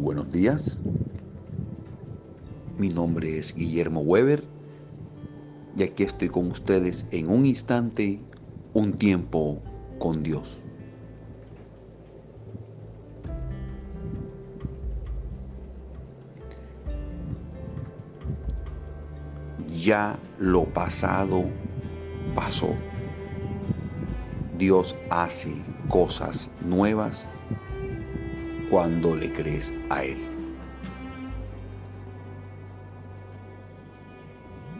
buenos días. Mi nombre es Guillermo Weber y aquí estoy con ustedes en un instante, un tiempo con Dios. Ya lo pasado pasó. Dios hace cosas nuevas cuando le crees a Él.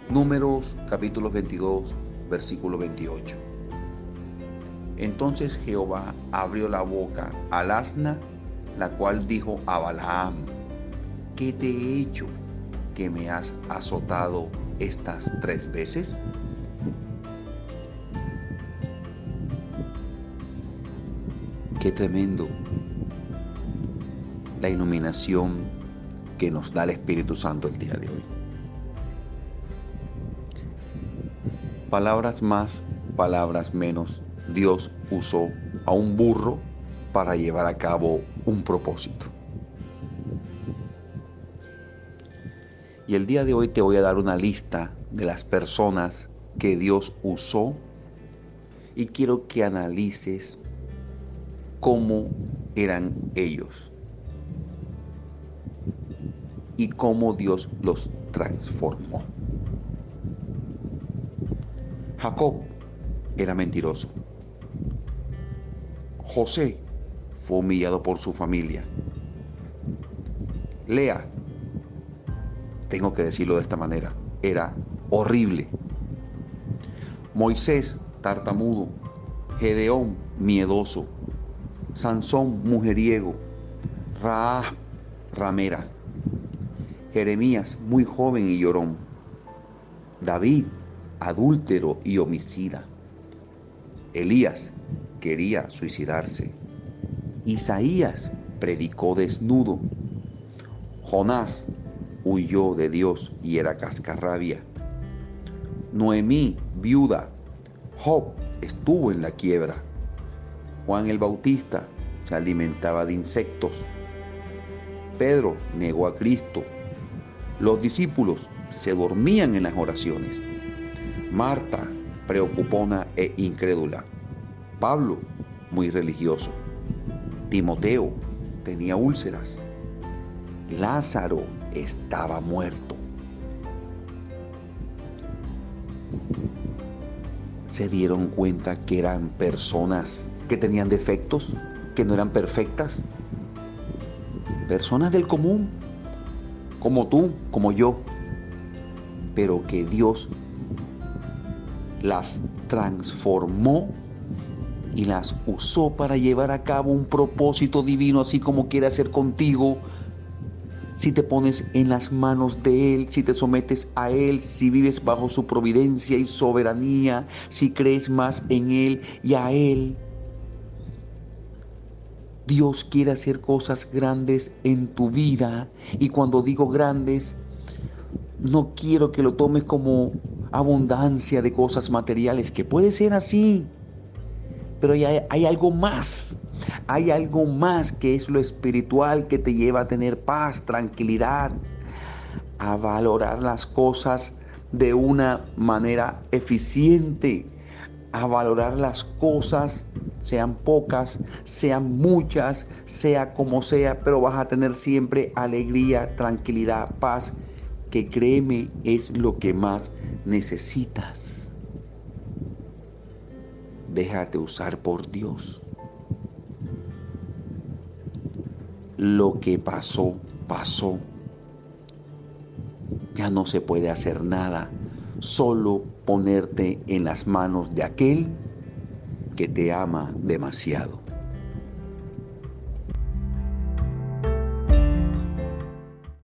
Números capítulo 22, versículo 28. Entonces Jehová abrió la boca al asna, la cual dijo a Balaam, ¿qué te he hecho que me has azotado estas tres veces? Qué tremendo la iluminación que nos da el Espíritu Santo el día de hoy. Palabras más, palabras menos, Dios usó a un burro para llevar a cabo un propósito. Y el día de hoy te voy a dar una lista de las personas que Dios usó y quiero que analices cómo eran ellos y cómo Dios los transformó. Jacob era mentiroso. José fue humillado por su familia. Lea, tengo que decirlo de esta manera, era horrible. Moisés, tartamudo. Gedeón, miedoso. Sansón, mujeriego, Raab, ramera, Jeremías, muy joven y llorón, David, adúltero y homicida, Elías quería suicidarse, Isaías predicó desnudo, Jonás huyó de Dios y era cascarrabia, Noemí, viuda, Job estuvo en la quiebra, Juan el Bautista se alimentaba de insectos. Pedro negó a Cristo. Los discípulos se dormían en las oraciones. Marta, preocupona e incrédula. Pablo, muy religioso. Timoteo tenía úlceras. Lázaro estaba muerto. Se dieron cuenta que eran personas que tenían defectos, que no eran perfectas. Personas del común, como tú, como yo, pero que Dios las transformó y las usó para llevar a cabo un propósito divino, así como quiere hacer contigo. Si te pones en las manos de Él, si te sometes a Él, si vives bajo su providencia y soberanía, si crees más en Él y a Él. Dios quiere hacer cosas grandes en tu vida. Y cuando digo grandes, no quiero que lo tomes como abundancia de cosas materiales, que puede ser así. Pero hay, hay, algo más. Hay algo más que es lo espiritual que te lleva a tener paz, tranquilidad, a valorar las cosas de una manera eficiente, a valorar las cosas sean pocas, sean muchas, sea como sea, pero vas a tener siempre alegría, tranquilidad, paz, que créeme es lo que más necesitas. Déjate usar por Dios. Lo que pasó, pasó. Ya no se puede hacer nada, solo ponerte en las manos de aquel que te ama demasiado.